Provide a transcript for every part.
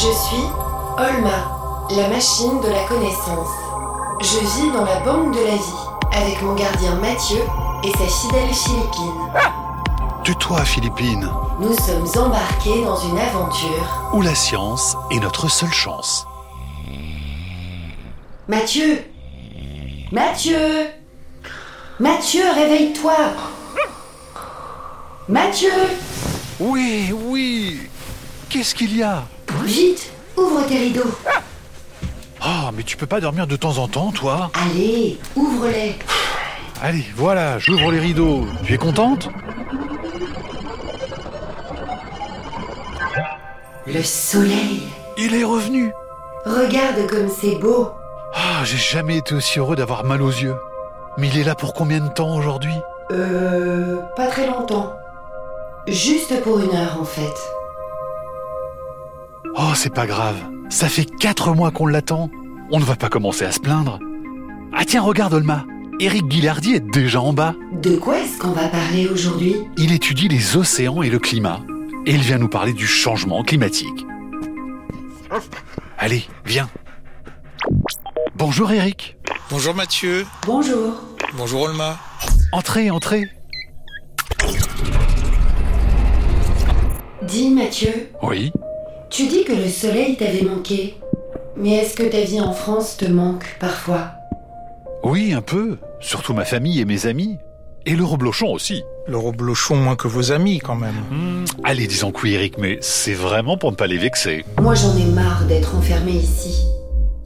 Je suis Olma, la machine de la connaissance. Je vis dans la banque de la vie avec mon gardien Mathieu et sa fidèle Philippine. Tais-toi, Philippine, Nous sommes embarqués dans une aventure. où la science est notre seule chance. Mathieu Mathieu Mathieu, réveille-toi Mathieu Oui, oui. Qu'est-ce qu'il y a? Vite, ouvre tes rideaux. Ah, mais tu peux pas dormir de temps en temps, toi Allez, ouvre-les. Allez, voilà, j'ouvre les rideaux. Tu es contente? Le soleil. Il est revenu. Regarde comme c'est beau. Ah, j'ai jamais été aussi heureux d'avoir mal aux yeux. Mais il est là pour combien de temps aujourd'hui? Euh, pas très longtemps. Juste pour une heure en fait. Oh, c'est pas grave. Ça fait quatre mois qu'on l'attend. On ne va pas commencer à se plaindre. Ah tiens, regarde Olma. Eric Guillardi est déjà en bas. De quoi est-ce qu'on va parler aujourd'hui? Il étudie les océans et le climat. Et il vient nous parler du changement climatique. Allez, viens. Bonjour Eric. Bonjour Mathieu. Bonjour. Bonjour Olma. Entrez, entrez. Dis Mathieu, Oui. Tu dis que le soleil t'avait manqué. Mais est-ce que ta vie en France te manque parfois? Oui, un peu. Surtout ma famille et mes amis. Et le reblochon aussi. Le reblochon moins que vos amis quand même. Hmm, Allez, disons que oui Eric, mais c'est vraiment pour ne pas les vexer. Moi j'en ai marre d'être enfermé ici.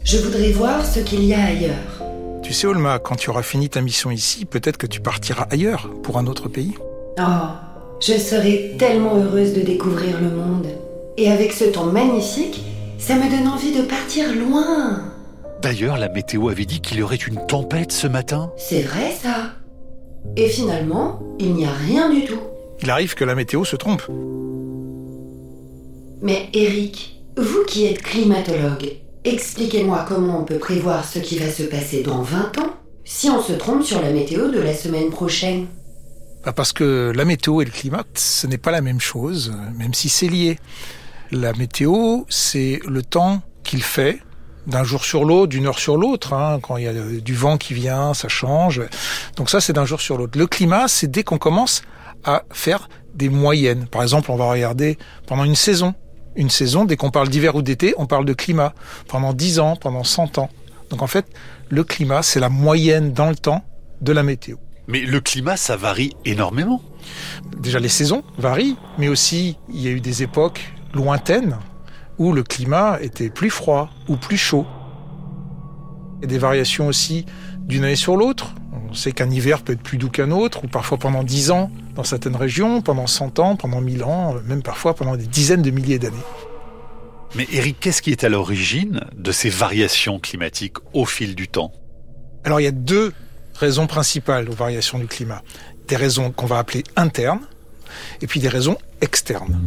Je voudrais voir ce qu'il y a ailleurs. Tu sais Olma, quand tu auras fini ta mission ici, peut-être que tu partiras ailleurs, pour un autre pays. Oh, je serais tellement heureuse de découvrir le monde. Et avec ce temps magnifique, ça me donne envie de partir loin. D'ailleurs, la météo avait dit qu'il y aurait une tempête ce matin. C'est vrai ça. Et finalement, il n'y a rien du tout. Il arrive que la météo se trompe. Mais Eric, vous qui êtes climatologue, expliquez-moi comment on peut prévoir ce qui va se passer dans 20 ans si on se trompe sur la météo de la semaine prochaine. Bah, Parce que la météo et le climat, ce n'est pas la même chose, même si c'est lié. La météo, c'est le temps qu'il fait d'un jour sur l'autre, d'une heure sur l'autre. hein. Quand il y a du vent qui vient, ça change. Donc ça, c'est d'un jour sur l'autre. Le climat, c'est dès qu'on commence à faire des moyennes. Par exemple, on va regarder pendant une saison. Une saison, dès qu'on parle d'hiver ou d'été, on parle de climat. Pendant 10 ans, pendant 100 ans. Donc en fait, le climat, c'est la moyenne dans le temps de la météo. Mais le climat, ça varie énormément. déjà les saisons varient, mais aussi il y a eu des époques lointaines où le climat était plus froid ou plus chaud. Il y a des variations aussi d'une année sur l'autre. On sait qu'un hiver peut être plus doux qu'un autre, ou parfois pendant 10 ans dans certaines régions, pendant 100 ans, pendant 1000 ans, même parfois pendant des dizaines de milliers d'années. Mais Eric, qu'est-ce qui est à l'origine de ces variations climatiques au fil du temps? Alors il y a deux raisons principales aux variations du climat. Des raisons qu'on va appeler internes et puis des raisons externes.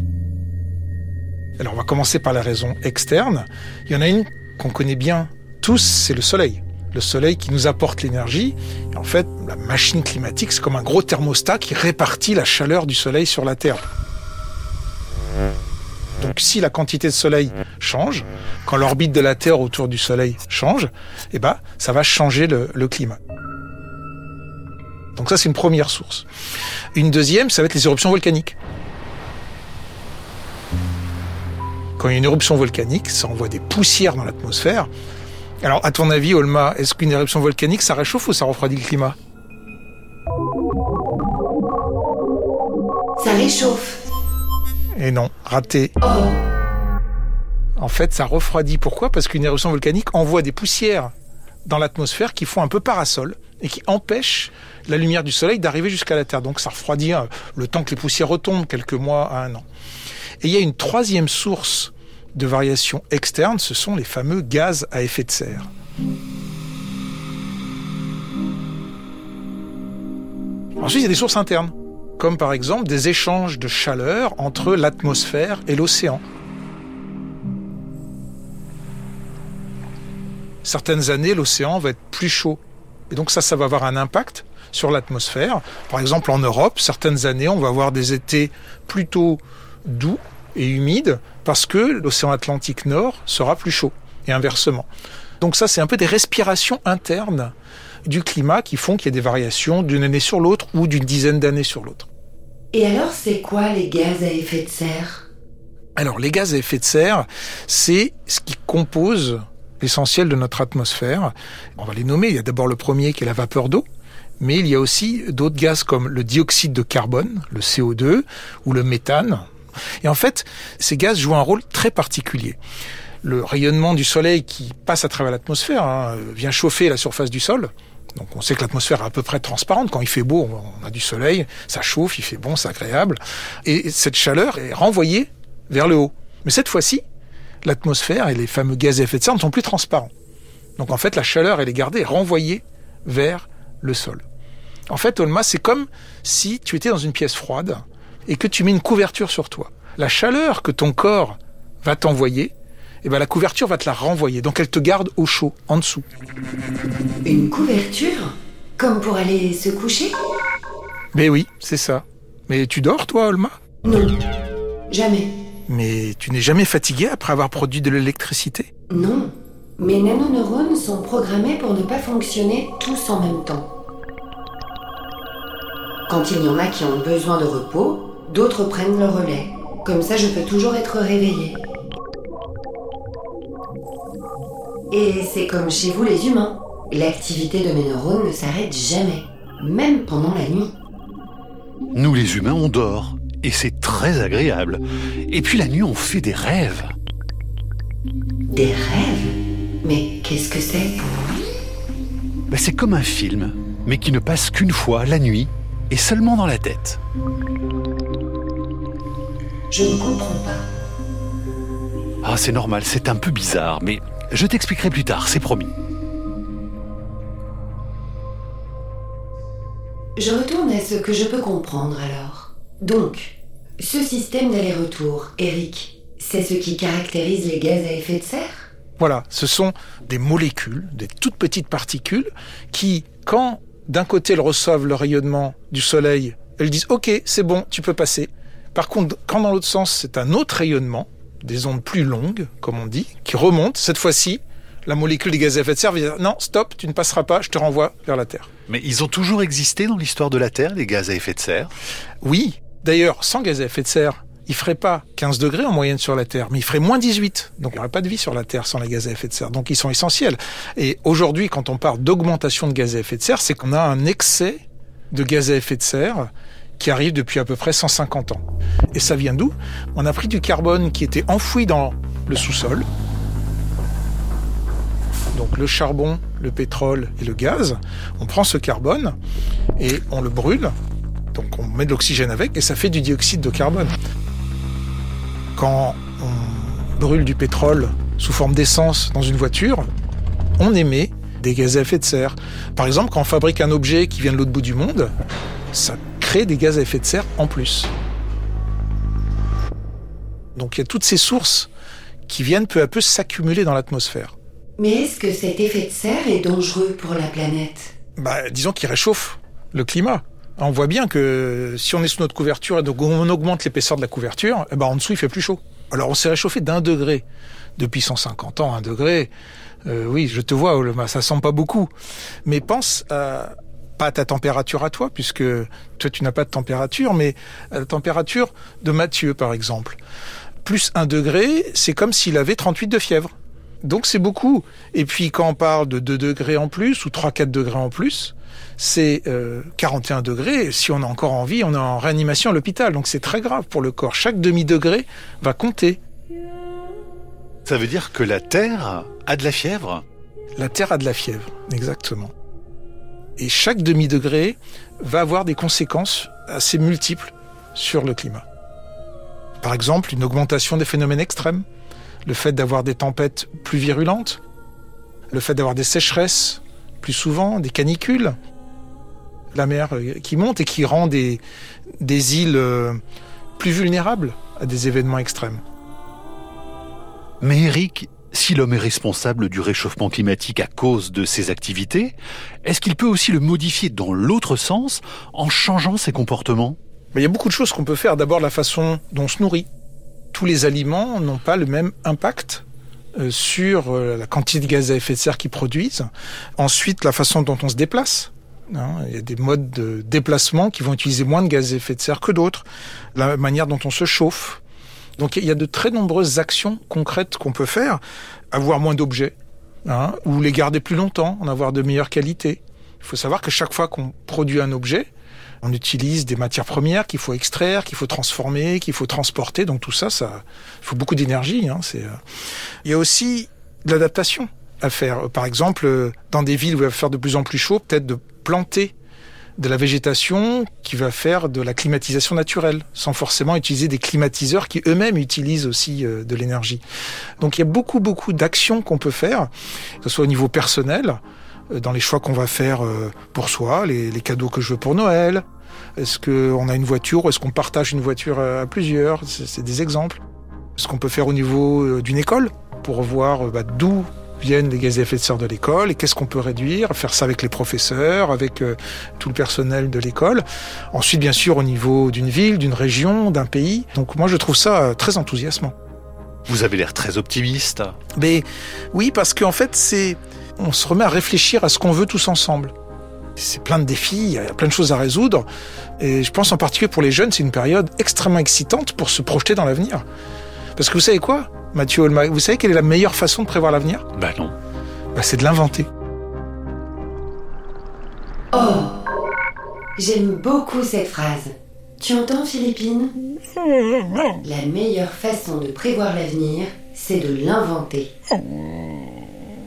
Alors on va commencer par la raison externe. Il y en a une qu'on connaît bien tous, c'est le soleil. Le soleil qui nous apporte l'énergie. En fait, la machine climatique, c'est comme un gros thermostat qui répartit la chaleur du soleil sur la Terre. Donc si la quantité de soleil change, quand l'orbite de la Terre autour du soleil change, eh ben, ça va changer le, le climat. Donc ça, c'est une première source. Une deuxième, ça va être les éruptions volcaniques. Quand il y a une éruption volcanique, ça envoie des poussières dans l'atmosphère. Alors, à ton avis, Olma, est-ce qu'une éruption volcanique, ça réchauffe ou ça refroidit le climat? Ça réchauffe. Et non, raté. Oh, En fait, ça refroidit. Pourquoi? Parce qu'une éruption volcanique envoie des poussières dans l'atmosphère qui font un peu parasol et qui empêchent la lumière du soleil d'arriver jusqu'à la Terre. Donc ça refroidit euh, le temps que les poussières retombent, quelques mois à un an. Et il y a une troisième source de variation externe, ce sont les fameux gaz à effet de serre. Ensuite, il y a des sources internes, comme par exemple des échanges de chaleur entre l'atmosphère et l'océan. certaines années, l'océan va être plus chaud. Et donc ça, ça va avoir un impact sur l'atmosphère. Par exemple, en Europe, certaines années, on va avoir des étés plutôt doux et humide parce que l'océan Atlantique Nord sera plus chaud et inversement. Donc ça, c'est un peu des respirations internes du climat qui font qu'il y a des variations d'une année sur l'autre ou d'une dizaine d'années sur l'autre. Et alors, c'est quoi les gaz à effet de serre? Alors, les gaz à effet de serre, c'est ce qui compose l'essentiel de notre atmosphère. On va les nommer. Il y a d'abord le premier qui est la vapeur d'eau. Mais il y a aussi d'autres gaz comme le dioxyde de carbone, le CO2, ou le méthane. Et en fait, ces gaz jouent un rôle très particulier. Le rayonnement du soleil qui passe à travers l'atmosphère hein, vient chauffer la surface du sol. Donc on sait que l'atmosphère est à peu près transparente. Quand il fait beau, on a du soleil, ça chauffe, il fait bon, c'est agréable. Et cette chaleur est renvoyée vers le haut. Mais cette fois-ci, l'atmosphère et les fameux gaz à effet de serre ne sont plus transparents. Donc en fait, la chaleur, elle est gardée, renvoyée vers le sol. En fait, Olma, c'est comme si tu étais dans une pièce froide et que tu mets une couverture sur toi. La chaleur que ton corps va t'envoyer, eh ben la couverture va te la renvoyer. Donc elle te garde au chaud, en dessous. Une couverture Comme pour aller se coucher? Mais oui, c'est ça. Mais tu dors, toi, Olma? Non, jamais. Mais tu n'es jamais fatigué après avoir produit de l'électricité? Non, mes nanoneurones sont programmés pour ne pas fonctionner tous en même temps. Quand il y en a qui ont besoin de repos, d'autres prennent le relais. Comme ça, je peux toujours être réveillée. Et c'est comme chez vous les humains. L'activité de mes neurones ne s'arrête jamais, même pendant la nuit. Nous les humains, on dort. Et c'est très agréable. Et puis la nuit, on fait des rêves. Des rêves? Mais qu'est-ce que c'est? Ben, c'est comme un film, mais qui ne passe qu'une fois la nuit et seulement dans la tête. Je ne comprends pas. Ah, c'est normal, c'est un peu bizarre, mais je t'expliquerai plus tard, c'est promis. Je retourne à ce que je peux comprendre alors. Donc, ce système d'aller-retour, Eric, c'est ce qui caractérise les gaz à effet de serre? Voilà, ce sont des molécules, des toutes petites particules qui, quand d'un côté elles reçoivent le rayonnement du soleil, elles disent OK, c'est bon, tu peux passer. Par contre, quand dans l'autre sens, c'est un autre rayonnement, des ondes plus longues, comme on dit, qui remontent, cette fois-ci, la molécule des gaz à effet de serre va dire non, stop, tu ne passeras pas, je te renvoie vers la Terre. Mais ils ont toujours existé dans l'histoire de la Terre, les gaz à effet de serre? Oui, d'ailleurs, sans gaz à effet de serre, il ferait pas 15 degrés en moyenne sur la Terre, mais il ferait moins 18. Donc il n'y aurait pas de vie sur la Terre sans les gaz à effet de serre. Donc ils sont essentiels. Et aujourd'hui, quand on parle d'augmentation de gaz à effet de serre, c'est qu'on a un excès de gaz à effet de serre qui arrive depuis à peu près 150 ans. Et ça vient d'où? On a pris du carbone qui était enfoui dans le sous-sol. Donc le charbon, le pétrole et le gaz. On prend ce carbone et on le brûle. Donc on met de l'oxygène avec et ça fait du dioxyde de carbone. Quand on brûle du pétrole sous forme d'essence dans une voiture, on émet des gaz à effet de serre. Par exemple, quand on fabrique un objet qui vient de l'autre bout du monde, ça des gaz à effet de serre en plus. Donc il y a toutes ces sources qui viennent peu à peu s'accumuler dans l'atmosphère. Mais est-ce que cet effet de serre est dangereux pour la planète? Bah, disons qu'il réchauffe le climat. On voit bien que si on est sous notre couverture et donc on augmente l'épaisseur de la couverture, eh ben en dessous il fait plus chaud. Alors on s'est réchauffé d'un degré depuis 150 ans, un degré. Euh, oui, je te vois, Olema, ça sent pas beaucoup. Mais pense à, pas à ta température à toi, puisque toi tu n'as pas de température, mais à la température de Mathieu par exemple. Plus un degré, c'est comme s'il avait 38 de fièvre. Donc c'est beaucoup. Et puis quand on parle de 2 degrés en plus ou 3-4 degrés en plus, c'est euh, 41 degrés. Si on a encore envie, on est en réanimation à l'hôpital. Donc c'est très grave pour le corps. Chaque demi-degré va compter. Ça veut dire que la Terre a de la fièvre? La Terre a de la fièvre, exactement. Et chaque demi-degré va avoir des conséquences assez multiples sur le climat. Par exemple, une augmentation des phénomènes extrêmes, le fait d'avoir des tempêtes plus virulentes, le fait d'avoir des sécheresses plus souvent, des canicules, la mer euh, qui monte et qui rend des, des îles euh, plus vulnérables à des événements extrêmes. Mais Eric, si l'homme est responsable du réchauffement climatique à cause de ses activités, est-ce qu'il peut aussi le modifier dans l'autre sens en changeant ses comportements? Mais il y a beaucoup de choses qu'on peut faire. D'abord la façon dont on se nourrit. tous les aliments n'ont pas le même impact euh, sur euh, la quantité de gaz à effet de serre qu'ils produisent. Ensuite, la façon dont on se déplace. Hein, il y a des modes de déplacement qui vont utiliser moins de gaz à effet de serre que d'autres. La manière dont on se chauffe. Donc il y a de très nombreuses actions concrètes qu'on peut faire. Avoir moins d'objets, hein, ou les garder plus longtemps, en avoir de meilleure qualité. Il faut savoir que chaque fois qu'on produit un objet, on utilise des matières premières qu'il faut extraire, qu'il faut transformer, qu'il faut transporter. Donc tout ça, ça faut beaucoup d'énergie. Hein, c'est, euh. Il y a aussi de l'adaptation à faire. Par exemple, dans des villes où il va faire de plus en plus chaud, peut-être de planter de la végétation qui va faire de la climatisation naturelle, sans forcément utiliser des climatiseurs qui eux-mêmes utilisent aussi euh, de l'énergie. Donc il y a beaucoup, beaucoup d'actions qu'on peut faire, que ce soit au niveau personnel, euh, dans les choix qu'on va faire pour soi, les, cadeaux que je veux pour Noël, est-ce qu'on a une voiture? Ou est-ce qu'on partage une voiture à plusieurs? C'est des exemples. Ce qu'on peut faire au niveau euh, d'une école pour voir euh, bah, d'où viennent les gaz à effet de serre de l'école et qu'est-ce qu'on peut réduire, faire ça avec les professeurs, avec euh, tout le personnel de l'école. Ensuite, bien sûr, au niveau d'une ville, d'une région, d'un pays. Donc moi, je trouve ça très enthousiasmant. Vous avez l'air très optimiste. Mais oui, parce qu'en fait, c'est on se remet à réfléchir à ce qu'on veut tous ensemble. C'est plein de défis, il y a plein de choses à résoudre. Et je pense en particulier pour les jeunes, c'est une période extrêmement excitante pour se projeter dans l'avenir. Parce que vous savez quoi, Mathieu Olma, vous savez quelle est la meilleure façon de prévoir l'avenir? Bah non. Bah c'est de l'inventer. Oh J'aime beaucoup cette phrase. Tu entends, Philippine? La meilleure façon de prévoir l'avenir, c'est de l'inventer.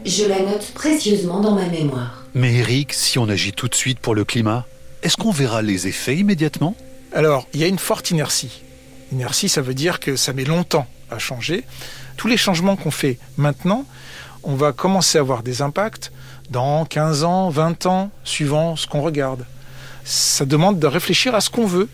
Je la note précieusement dans ma mémoire. Mais Eric, si on agit tout de suite pour le climat, est-ce qu'on verra les effets immédiatement? Alors, il y a une forte inertie. Inertie, ça veut dire que ça met longtemps à changer. Tous les changements qu'on fait maintenant, on va commencer à avoir des impacts dans 15 ans, 20 ans, suivant ce qu'on regarde. Ça demande de réfléchir à ce qu'on veut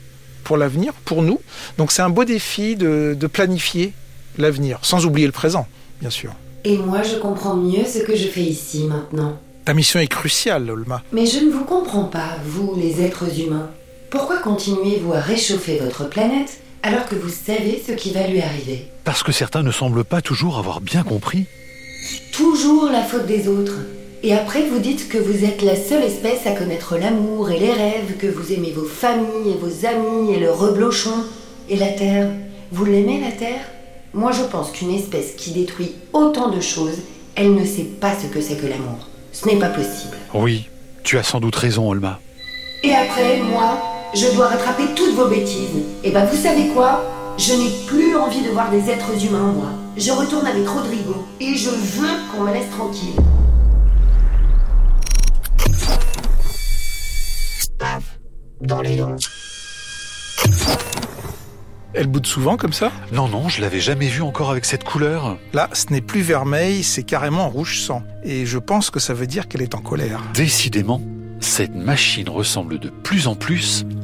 pour l'avenir, pour nous. Donc c'est un beau défi de, de planifier l'avenir, sans oublier le présent, bien sûr. Et moi, je comprends mieux ce que je fais ici maintenant. Ta mission est cruciale, Olma. Mais je ne vous comprends pas, vous, les êtres humains. Pourquoi continuez-vous à réchauffer votre planète alors que vous savez ce qui va lui arriver Parce que certains ne semblent pas toujours avoir bien compris. Toujours la faute des autres. Et après, vous dites que vous êtes la seule espèce à connaître l'amour et les rêves, que vous aimez vos familles et vos amis et le reblochon. Et la Terre, vous l'aimez la Terre? Moi, je pense qu'une espèce qui détruit autant de choses, elle ne sait pas ce que c'est que l'amour. Ce n'est pas possible. Oui, tu as sans doute raison, Olma. Et après, moi, je dois rattraper toutes vos bêtises. Et ben, vous savez quoi? Je n'ai plus envie de voir des êtres humains, moi. Je retourne avec Rodrigo. Et je veux qu'on me laisse tranquille. Dans les dents. Elle boude souvent comme ça? Non, non, je l'avais jamais vue encore avec cette couleur. Là, ce n'est plus vermeil, c'est carrément rouge sang. Et je pense que ça veut dire qu'elle est en colère. Décidément, cette machine ressemble de plus en plus à